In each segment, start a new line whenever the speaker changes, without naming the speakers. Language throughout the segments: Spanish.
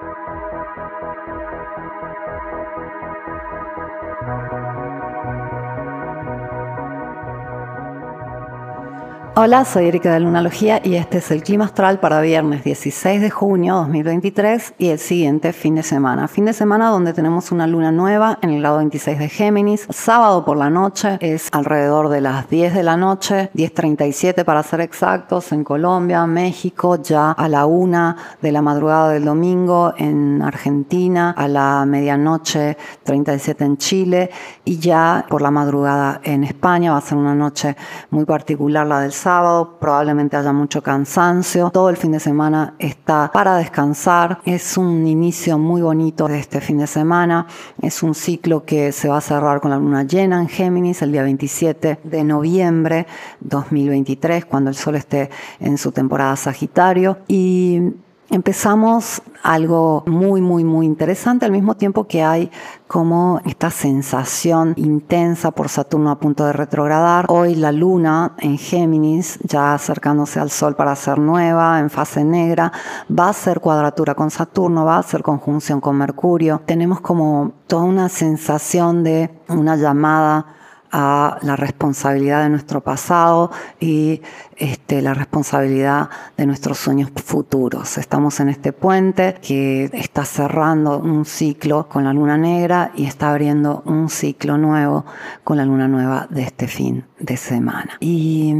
Thank you. Hola, soy Erika de Lunalogía y este es el clima astral para viernes 16 de junio 2023 y el siguiente fin de semana. Fin de semana donde tenemos una luna nueva en el grado 26 de Géminis. Sábado por la noche es alrededor de las 10 de la noche, 10.37 para ser exactos, en Colombia, México, ya a la 1 de la madrugada del domingo en Argentina, a la medianoche 37 en Chile y ya por la madrugada en España. Va a ser una noche muy particular la del sábado sábado, probablemente haya mucho cansancio. Todo el fin de semana está para descansar. Es un inicio muy bonito de este fin de semana. Es un ciclo que se va a cerrar con la luna llena en Géminis el día 27 de noviembre 2023, cuando el sol esté en su temporada Sagitario. Y empezamos algo muy, muy, muy interesante, al mismo tiempo que hay como esta sensación intensa por Saturno a punto de retrogradar. Hoy la luna en Géminis, ya acercándose al Sol para ser nueva, en fase negra, va a hacer cuadratura con Saturno, va a hacer conjunción con Mercurio. Tenemos como toda una sensación de una llamada a la responsabilidad de nuestro pasado y este, la responsabilidad de nuestros sueños futuros. Estamos en este puente que está cerrando un ciclo con la luna negra y está abriendo un ciclo nuevo con la luna nueva de este fin de semana. Y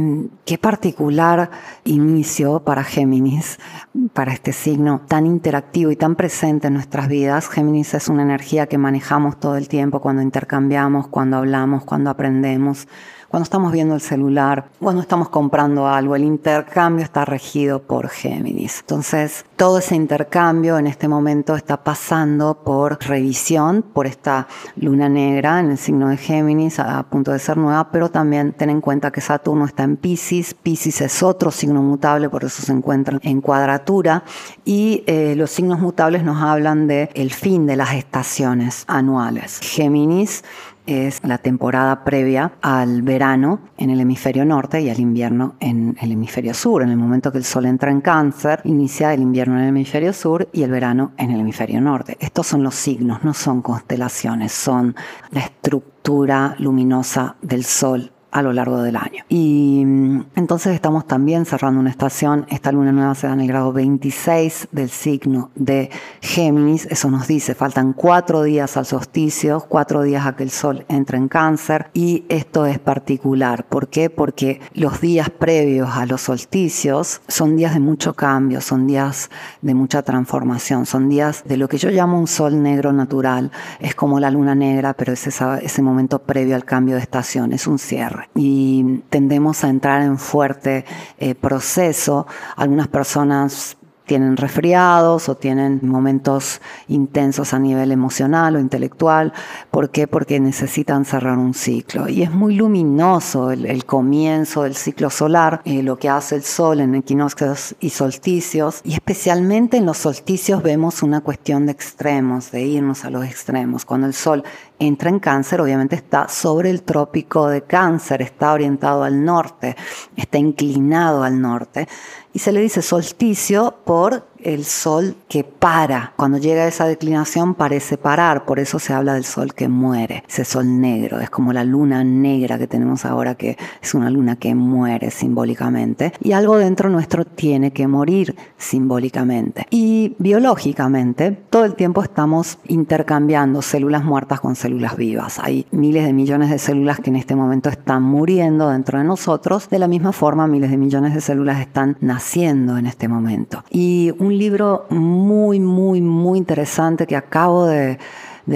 qué particular inicio para Géminis, para este signo tan interactivo y tan presente en nuestras vidas. Géminis es una energía que manejamos todo el tiempo cuando intercambiamos, cuando hablamos, cuando aprendemos cuando estamos viendo el celular, cuando estamos comprando algo, el intercambio está regido por Géminis. Entonces, todo ese intercambio en este momento está pasando por revisión, por esta luna negra en el signo de Géminis, a punto de ser nueva, pero también ten en cuenta que Saturno está en Pisces. Pisces es otro signo mutable, por eso se encuentra en cuadratura. Y eh, los signos mutables nos hablan de el fin de las estaciones anuales. Géminis es la temporada previa al verano en el hemisferio norte y al invierno en el hemisferio sur. En el momento que el sol entra en cáncer, inicia el invierno en el hemisferio sur y el verano en el hemisferio norte. Estos son los signos, no son constelaciones, son la estructura luminosa del sol a lo largo del año. Y mm, entonces estamos también cerrando una estación. Esta luna nueva se da en el grado 26 del signo de Géminis. Eso nos dice, faltan cuatro días al solsticio, cuatro días a que el sol entre en cáncer. Y esto es particular. ¿Por qué? Porque los días previos a los solsticios son días de mucho cambio, son días de mucha transformación, son días de lo que yo llamo un sol negro natural. Es como la luna negra, pero es ese momento previo al cambio de estación, es un cierre y tendemos a entrar en fuerte eh, proceso. Algunas personas tienen resfriados o tienen momentos intensos a nivel emocional o intelectual. ¿Por qué? Porque necesitan cerrar un ciclo. Y es muy luminoso el, comienzo del ciclo solar, eh, lo que hace el sol en equinoccios y solsticios. Y especialmente en los solsticios vemos una cuestión de extremos, de irnos a los extremos. Cuando el sol entra en cáncer, obviamente está sobre el trópico de cáncer, está orientado al norte, está inclinado al norte y se le dice solsticio por por el sol que para. Cuando llega a esa declinación parece parar, por eso se habla del sol que muere, ese sol negro, es como la luna negra que tenemos ahora que es una luna que muere simbólicamente y algo dentro nuestro tiene que morir simbólicamente. Y biológicamente todo el tiempo estamos intercambiando células muertas con células vivas. Hay miles de millones de células que en este momento están muriendo dentro de nosotros, de la misma forma miles de millones de células están naciendo en este momento. Y libro muy, muy, muy interesante que acabo de,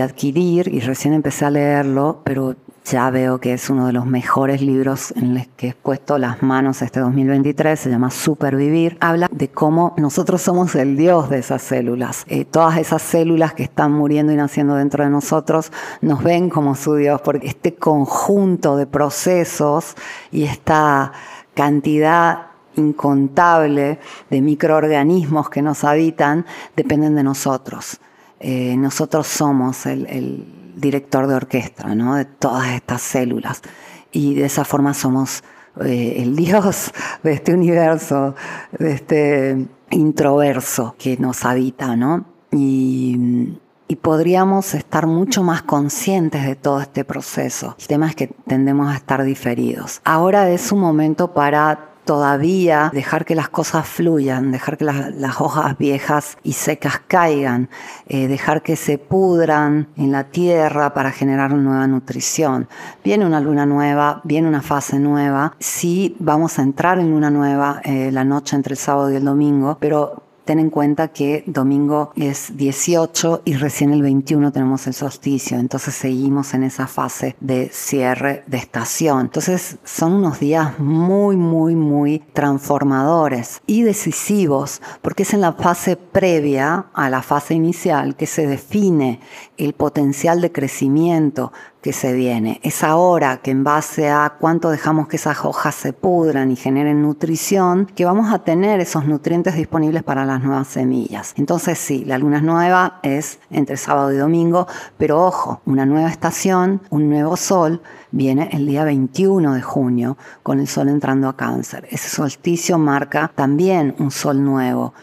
adquirir y recién empecé a leerlo, pero ya veo que es uno de los mejores libros en los que he puesto las manos este 2023, se llama Supervivir. Habla de cómo nosotros somos el Dios de esas células. Eh, todas esas células que están muriendo y naciendo dentro de nosotros nos ven como su Dios, porque este conjunto de procesos y esta cantidad incontable de microorganismos que nos habitan dependen de nosotros. Eh, nosotros somos el, director de orquesta ¿no? de todas estas células y de esa forma somos eh, el Dios de este universo, de este introverso que nos habita, ¿no? y, y podríamos estar mucho más conscientes de todo este proceso. El tema es que tendemos a estar diferidos. Ahora es un momento para todavía dejar que las cosas fluyan, dejar que las, hojas viejas y secas caigan, eh, dejar que se pudran en la tierra para generar nueva nutrición. Viene una luna nueva, viene una fase nueva. Sí, vamos a entrar en luna nueva eh, la noche entre el sábado y el domingo, pero Ten en cuenta que domingo es 18 y recién el 21 tenemos el solsticio, entonces seguimos en esa fase de cierre de estación. Entonces son unos días muy, muy, muy transformadores y decisivos, porque es en la fase previa a la fase inicial que se define el potencial de crecimiento que se viene. Es ahora que en base a cuánto dejamos que esas hojas se pudran y generen nutrición, que vamos a tener esos nutrientes disponibles para las nuevas semillas. Entonces sí, la luna nueva es entre sábado y domingo, pero ojo, una nueva estación, un nuevo sol, viene el día 21 de junio con el sol entrando a cáncer. Ese solsticio marca también un sol nuevo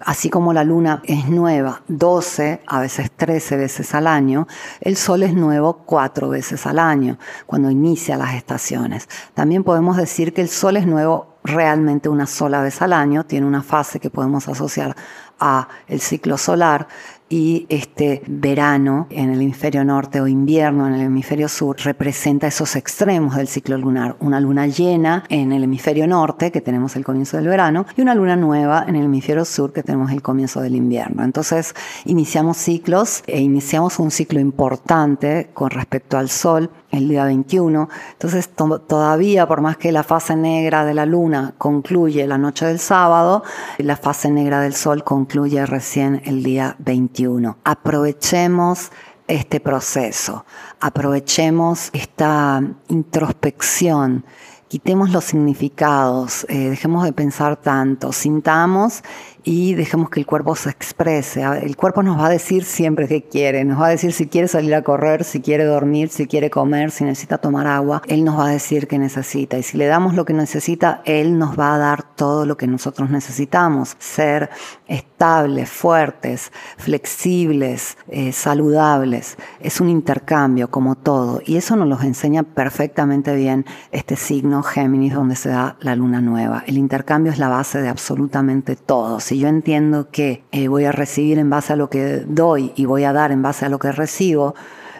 así como la luna es nueva 12, a veces 13 veces al año, el sol es nuevo 4 veces al año, cuando inicia las estaciones. También podemos decir que el sol es nuevo realmente una sola vez al año, tiene una fase que podemos asociar a el ciclo solar y este verano en el hemisferio norte o invierno en el hemisferio sur representa esos extremos del ciclo lunar. Una luna llena en el hemisferio norte, que tenemos el comienzo del verano, y una luna nueva en el hemisferio sur, que tenemos el comienzo del invierno. Entonces iniciamos ciclos e iniciamos un ciclo importante con respecto al Sol el día 21. Entonces todavía, por más que la fase negra de la luna concluye la noche del sábado, la fase negra del Sol concluye recién el día 21. Aprovechemos este proceso, aprovechemos esta introspección. Quitemos los significados, eh, dejemos de pensar tanto, sintamos y dejemos que el cuerpo se exprese. El cuerpo nos va a decir siempre qué quiere, nos va a decir si quiere salir a correr, si quiere dormir, si quiere comer, si necesita tomar agua. Él nos va a decir qué necesita y si le damos lo que necesita, Él nos va a dar todo lo que nosotros necesitamos. Ser estables, fuertes, flexibles, eh, saludables. Es un intercambio como todo y eso nos lo enseña perfectamente bien este signo Géminis donde se da la luna nueva. El intercambio es la base de absolutamente todo yo entiendo que eh, voy a recibir en base a lo que doy y voy a dar en base a lo que recibo,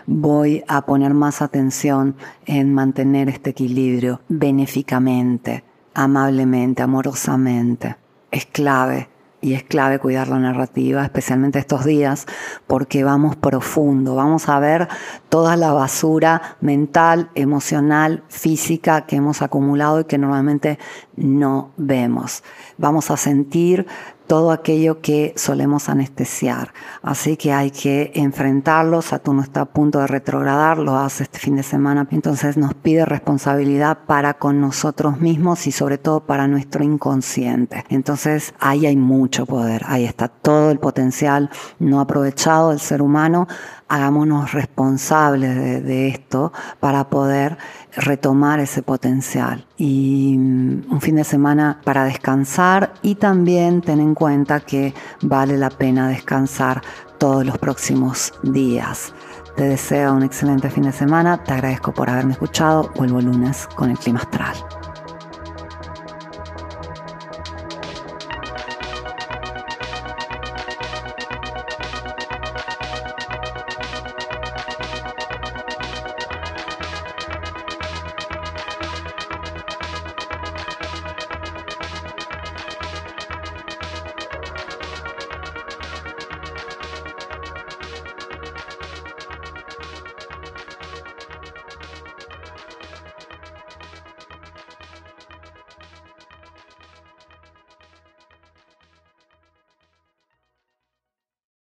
voy a poner más atención en mantener este equilibrio benéficamente, amablemente, amorosamente. Es clave y es clave cuidar la narrativa, especialmente estos días, porque vamos profundo, vamos a ver toda la basura mental, emocional, física que hemos acumulado y que normalmente no vemos. Vamos a sentir todo aquello que solemos anestesiar. Así que hay que enfrentarlo. Saturno está a punto de retrogradar, lo hace este fin de semana. Entonces nos pide responsabilidad para con nosotros mismos y sobre todo para nuestro inconsciente. Entonces ahí hay mucho poder, ahí está todo el potencial no aprovechado del ser humano hagámonos responsables de, esto para poder retomar ese potencial. Y mm, un fin de semana para descansar y también ten en cuenta que vale la pena descansar todos los próximos días. Te deseo un excelente fin de semana, te agradezco por haberme escuchado, vuelvo lunes con el clima astral.